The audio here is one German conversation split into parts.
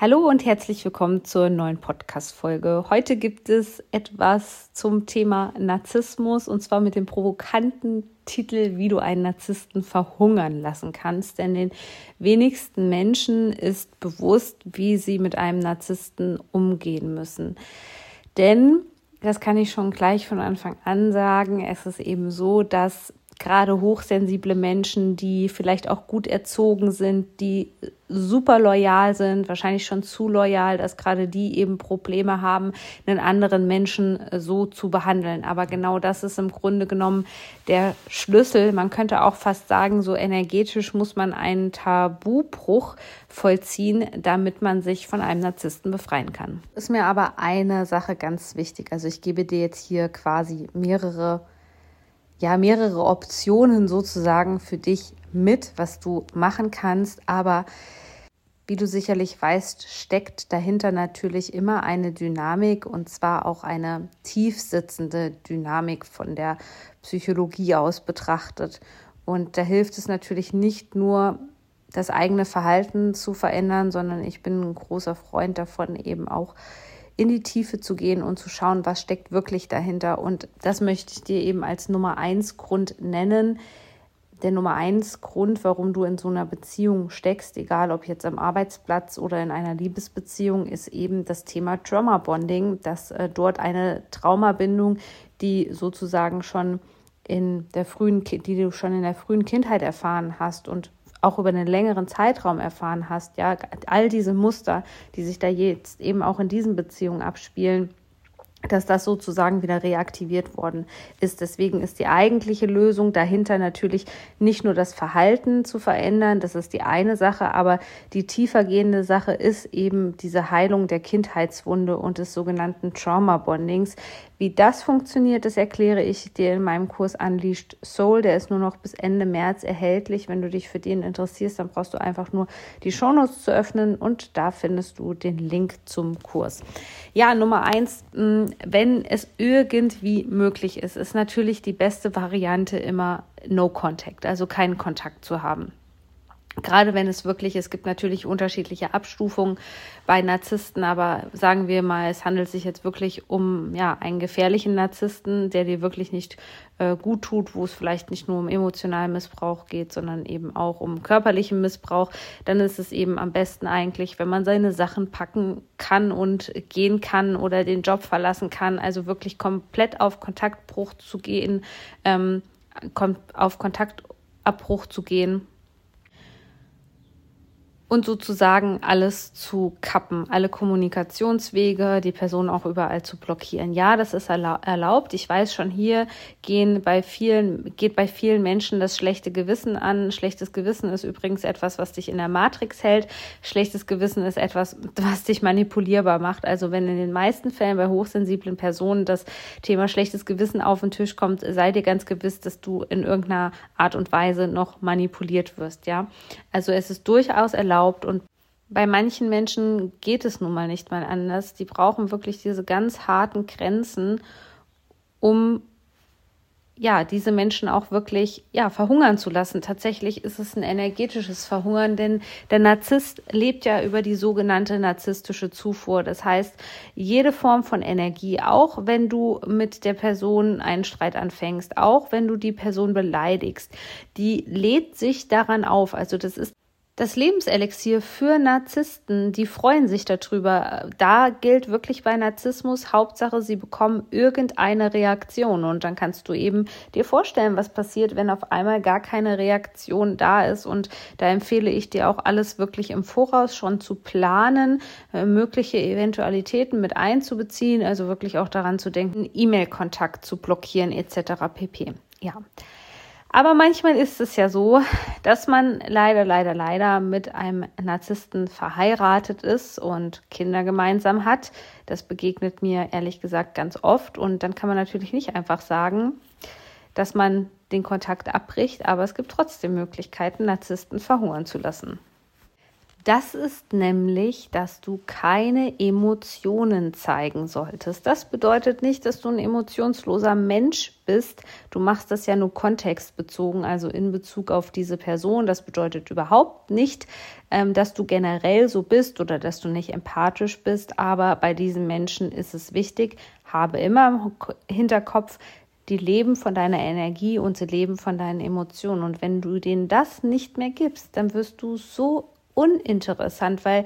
Hallo und herzlich willkommen zur neuen Podcast-Folge. Heute gibt es etwas zum Thema Narzissmus und zwar mit dem provokanten Titel, wie du einen Narzissten verhungern lassen kannst. Denn den wenigsten Menschen ist bewusst, wie sie mit einem Narzissten umgehen müssen. Denn, das kann ich schon gleich von Anfang an sagen, es ist eben so, dass gerade hochsensible Menschen, die vielleicht auch gut erzogen sind, die super loyal sind, wahrscheinlich schon zu loyal, dass gerade die eben Probleme haben, einen anderen Menschen äh, so zu behandeln. Aber genau das ist im Grunde genommen der Schlüssel. Man könnte auch fast sagen, so energetisch muss man einen Tabubruch vollziehen, damit man sich von einem Narzissten befreien kann. Ist mir aber eine Sache ganz wichtig. Also ich gebe dir jetzt hier quasi mehrere ja mehrere Optionen sozusagen für dich mit, was du machen kannst, aber wie du sicherlich weißt, steckt dahinter natürlich immer eine Dynamik und zwar auch eine tief sitzende Dynamik von der Psychologie aus betrachtet. Und da hilft es natürlich nicht nur, das eigene Verhalten zu verändern, sondern ich bin ein großer Freund davon, eben auch in die Tiefe zu gehen und zu schauen, was steckt wirklich dahinter. Und das möchte ich dir eben als Nummer eins Grund nennen. Der Nummer eins Grund, warum du in so einer Beziehung steckst, egal ob jetzt am Arbeitsplatz oder in einer Liebesbeziehung, ist eben das Thema Trauma Bonding, dass äh, dort eine Traumabindung, die sozusagen schon in der frühen, die du schon in der frühen Kindheit erfahren hast und auch über einen längeren Zeitraum erfahren hast, ja, all diese Muster, die sich da jetzt eben auch in diesen Beziehungen abspielen, dass das sozusagen wieder reaktiviert worden ist. Deswegen ist die eigentliche Lösung dahinter natürlich nicht nur das Verhalten zu verändern, das ist die eine Sache, aber die tiefergehende Sache ist eben diese Heilung der Kindheitswunde und des sogenannten Trauma Bondings. Wie das funktioniert, das erkläre ich dir in meinem Kurs Unleashed Soul. Der ist nur noch bis Ende März erhältlich. Wenn du dich für den interessierst, dann brauchst du einfach nur die Shownotes zu öffnen und da findest du den Link zum Kurs. Ja, Nummer eins, hm, wenn es irgendwie möglich ist, ist natürlich die beste Variante immer No Contact, also keinen Kontakt zu haben. Gerade wenn es wirklich, es gibt natürlich unterschiedliche Abstufungen bei Narzissten, aber sagen wir mal, es handelt sich jetzt wirklich um ja einen gefährlichen Narzissten, der dir wirklich nicht äh, gut tut, wo es vielleicht nicht nur um emotionalen Missbrauch geht, sondern eben auch um körperlichen Missbrauch, dann ist es eben am besten eigentlich, wenn man seine Sachen packen kann und gehen kann oder den Job verlassen kann, also wirklich komplett auf Kontaktbruch zu gehen, ähm, auf Kontaktabbruch zu gehen und sozusagen alles zu kappen, alle Kommunikationswege, die Person auch überall zu blockieren. Ja, das ist erlaubt. Ich weiß schon, hier gehen bei vielen, geht bei vielen Menschen das schlechte Gewissen an. Schlechtes Gewissen ist übrigens etwas, was dich in der Matrix hält. Schlechtes Gewissen ist etwas, was dich manipulierbar macht. Also wenn in den meisten Fällen bei hochsensiblen Personen das Thema schlechtes Gewissen auf den Tisch kommt, sei dir ganz gewiss, dass du in irgendeiner Art und Weise noch manipuliert wirst. Ja, also es ist durchaus erlaubt, erlaubt. Und bei manchen Menschen geht es nun mal nicht mal anders. Die brauchen wirklich diese ganz harten Grenzen, um ja, diese Menschen auch wirklich ja, verhungern zu lassen. Tatsächlich ist es ein energetisches Verhungern, denn der Narzisst lebt ja über die sogenannte narzisstische Zufuhr. Das heißt, jede Form von Energie, auch wenn du mit der Person einen Streit anfängst, auch wenn du die Person beleidigst, die lädt sich daran auf. Also das ist das Lebenselixier für Narzissten, die freuen sich darüber. Da gilt wirklich bei Narzissmus, Hauptsache, sie bekommen irgendeine Reaktion. Und dann kannst du eben dir vorstellen, was passiert, wenn auf einmal gar keine Reaktion da ist. Und da empfehle ich dir auch alles wirklich im Voraus schon zu planen, äh, mögliche Eventualitäten mit einzubeziehen, also wirklich auch daran zu denken, E-Mail-Kontakt zu blockieren etc. pp. Ja. Aber manchmal ist es ja so, dass man leider, leider, leider mit einem Narzissten verheiratet ist und Kinder gemeinsam hat. Das begegnet mir ehrlich gesagt ganz oft. Und dann kann man natürlich nicht einfach sagen, dass man den Kontakt abbricht, aber es gibt trotzdem Möglichkeiten, Narzissten verhungern zu lassen. Das ist nämlich, dass du keine Emotionen zeigen solltest. Das bedeutet nicht, dass du ein emotionsloser Mensch bist. Du machst das ja nur kontextbezogen, also in Bezug auf diese Person. Das bedeutet überhaupt nicht, ähm, dass du generell so bist oder dass du nicht empathisch bist. Aber bei diesen Menschen ist es wichtig, habe immer im Hinterkopf, die leben von deiner Energie und sie leben von deinen Emotionen. Und wenn du denen das nicht mehr gibst, dann wirst du so uninteressant, weil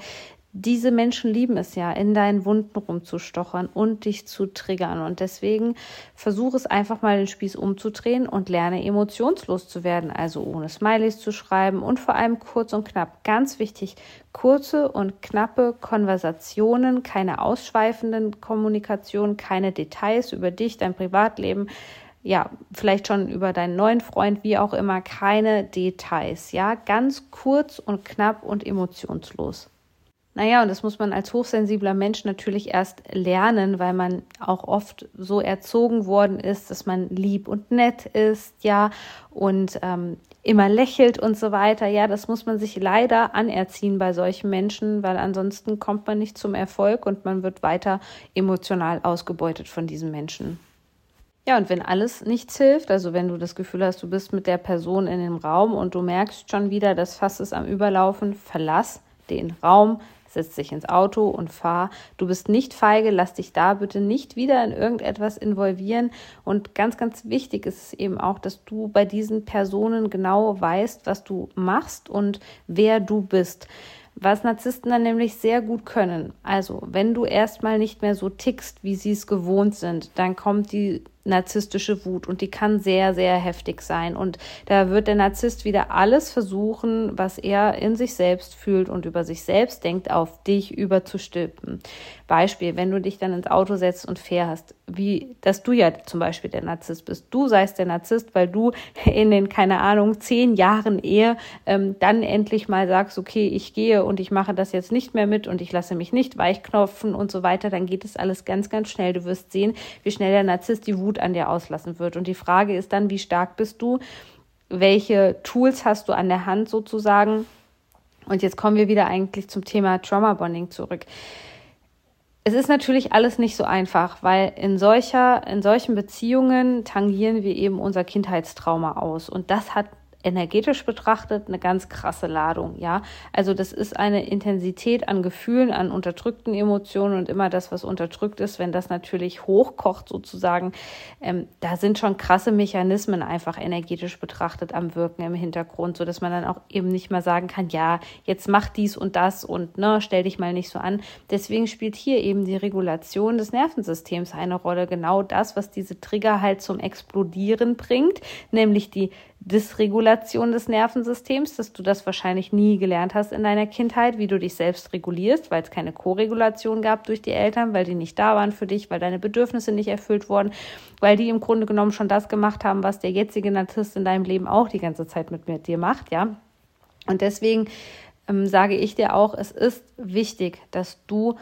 diese Menschen lieben es ja, in deinen Wunden rumzustochern und dich zu triggern. Und deswegen versuche es einfach mal den Spieß umzudrehen und lerne emotionslos zu werden. Also ohne Smileys zu schreiben und vor allem kurz und knapp. Ganz wichtig, kurze und knappe Konversationen, keine ausschweifenden Kommunikationen, keine Details über dich, dein Privatleben ja, vielleicht schon über deinen neuen Freund, wie auch immer, keine Details, ja, ganz kurz und knapp und emotionslos. Naja, und das muss man als hochsensibler Mensch natürlich erst lernen, weil man auch oft so erzogen worden ist, dass man lieb und nett ist, ja, und ähm, immer lächelt und so weiter. Ja, das muss man sich leider anerziehen bei solchen Menschen, weil ansonsten kommt man nicht zum Erfolg und man wird weiter emotional ausgebeutet von diesen Menschen. Ja, und wenn alles nichts hilft, also wenn du das Gefühl hast, du bist mit der Person in dem Raum und du merkst schon wieder, das Fass ist am Überlaufen, verlass den Raum, setz dich ins Auto und fahr. Du bist nicht feige, lass dich da bitte nicht wieder in irgendetwas involvieren. Und ganz, ganz wichtig ist es eben auch, dass du bei diesen Personen genau weißt, was du machst und wer du bist. Was Narzissten dann nämlich sehr gut können. Also, wenn du erstmal nicht mehr so tickst, wie sie es gewohnt sind, dann kommt die narzisstische Wut und die kann sehr, sehr heftig sein. Und da wird der Narzisst wieder alles versuchen, was er in sich selbst fühlt und über sich selbst denkt, auf dich überzustülpen. Beispiel, wenn du dich dann ins Auto setzt und fährst, wie, dass du ja zum Beispiel der Narzisst bist. Du seist der Narzisst, weil du in den, keine Ahnung, zehn Jahren Ehe ähm, dann endlich mal sagst, okay, ich gehe und ich mache das jetzt nicht mehr mit und ich lasse mich nicht weichknopfen und so weiter, dann geht es alles ganz, ganz schnell. Du wirst sehen, wie schnell der Narzisst die Wut an dir auslassen wird. Und die Frage ist dann, wie stark bist du? Welche Tools hast du an der Hand sozusagen? Und jetzt kommen wir wieder eigentlich zum Thema Trauma Bonding zurück. Es ist natürlich alles nicht so einfach, weil in solcher, in solchen Beziehungen tangieren wir eben unser Kindheitstrauma aus. Und das hat energetisch betrachtet eine ganz krasse Ladung, ja. Also das ist eine Intensität an Gefühlen, an unterdrückten Emotionen und immer das, was unterdrückt ist, wenn das natürlich hochkocht sozusagen, ähm, da sind schon krasse Mechanismen einfach energetisch betrachtet am Wirken im Hintergrund, so dass man dann auch eben nicht mehr sagen kann, ja, jetzt mach dies und das und ne, stell dich mal nicht so an. Deswegen spielt hier eben die Regulation des Nervensystems eine Rolle, genau das, was diese Trigger halt zum Explodieren bringt, nämlich die Dysregulation des Nervensystems, dass du das wahrscheinlich nie gelernt hast in deiner Kindheit, wie du dich selbst regulierst, weil es keine Koregulation gab durch die Eltern, weil die nicht da waren für dich, weil deine Bedürfnisse nicht erfüllt wurden, weil die im Grunde genommen schon das gemacht haben, was der jetzige Narzisst in deinem Leben auch die ganze Zeit mit, mit dir macht, ja. Und deswegen ähm, sage ich dir auch, es ist wichtig, dass du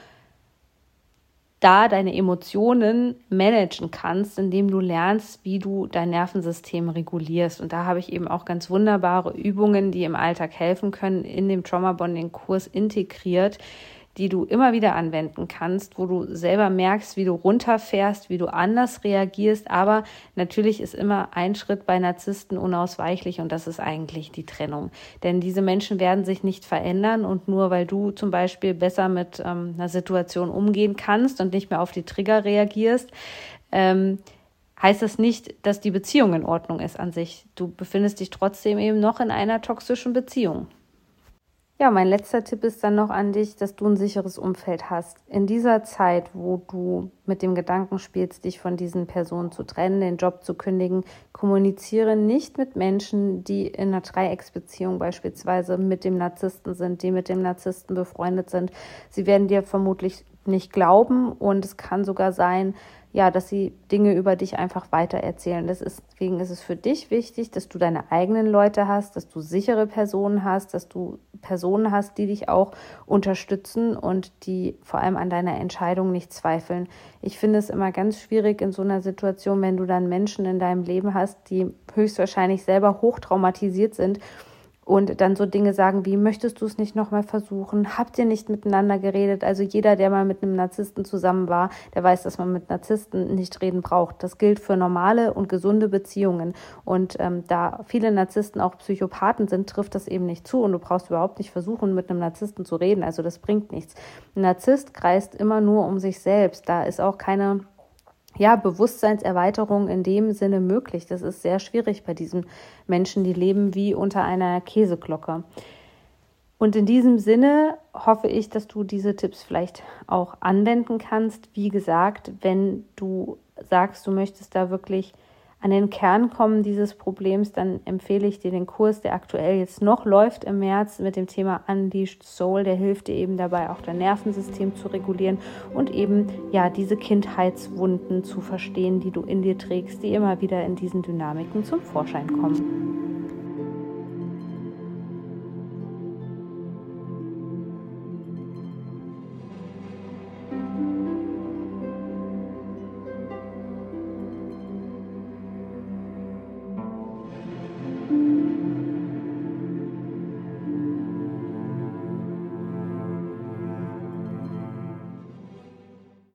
da deine Emotionen managen kannst, indem du lernst, wie du dein Nervensystem regulierst. Und da habe ich eben auch ganz wunderbare Übungen, die im Alltag helfen können, in dem Trauma Bonding Kurs integriert, die du immer wieder anwenden kannst, wo du selber merkst, wie du runterfährst, wie du anders reagierst. Aber natürlich ist immer ein Schritt bei Narzissten unausweichlich und das ist eigentlich die Trennung. Denn diese Menschen werden sich nicht verändern und nur weil du zum Beispiel besser mit ähm, einer Situation umgehen kannst und nicht mehr auf die Trigger reagierst, ähm, heißt das nicht, dass die Beziehung in Ordnung ist an sich. Du befindest dich trotzdem eben noch in einer toxischen Beziehung. Ja, mein letzter Tipp ist dann noch an dich, dass du ein sicheres Umfeld hast. In dieser Zeit, wo du mit dem Gedanken spielst, dich von diesen Personen zu trennen, den Job zu kündigen, kommuniziere nicht mit Menschen, die in einer Dreiecksbeziehung beispielsweise mit dem Narzissten sind, die mit dem Narzissten befreundet sind. Sie werden dir vermutlich nicht glauben und es kann sogar sein, ja, dass sie Dinge über dich einfach weitererzählen. Das ist, deswegen ist es für dich wichtig, dass du deine eigenen Leute hast, dass du sichere Personen hast, dass du Personen hast, die dich auch unterstützen und die vor allem an deiner Entscheidung nicht zweifeln. Ich finde es immer ganz schwierig in so einer Situation, wenn du dann Menschen in deinem Leben hast, die höchstwahrscheinlich selber hochtraumatisiert sind und dann so Dinge sagen wie, möchtest du es nicht nochmal versuchen? Habt ihr nicht miteinander geredet? Also jeder, der mal mit einem Narzissten zusammen war, der weiß, dass man mit Narzissten nicht reden braucht. Das gilt für normale und gesunde Beziehungen. Und ähm, da viele Narzissten auch Psychopathen sind, trifft das eben nicht zu. Und du brauchst überhaupt nicht versuchen, mit einem Narzissten zu reden. Also das bringt nichts. Ein Narzisst kreist immer nur um sich selbst. Da ist auch keine ja, Bewusstseinserweiterung in dem Sinne möglich. Das ist sehr schwierig bei diesen Menschen, die leben wie unter einer Käseglocke. Und in diesem Sinne hoffe ich, dass du diese Tipps vielleicht auch anwenden kannst. Wie gesagt, wenn du sagst, du möchtest da wirklich an den Kern kommen dieses Problems, dann empfehle ich dir den Kurs, der aktuell jetzt noch läuft im März mit dem Thema Unleashed Soul. Der hilft dir eben dabei, auch dein Nervensystem zu regulieren und eben ja diese Kindheitswunden zu verstehen, die du in dir trägst, die immer wieder in diesen Dynamiken zum Vorschein kommen.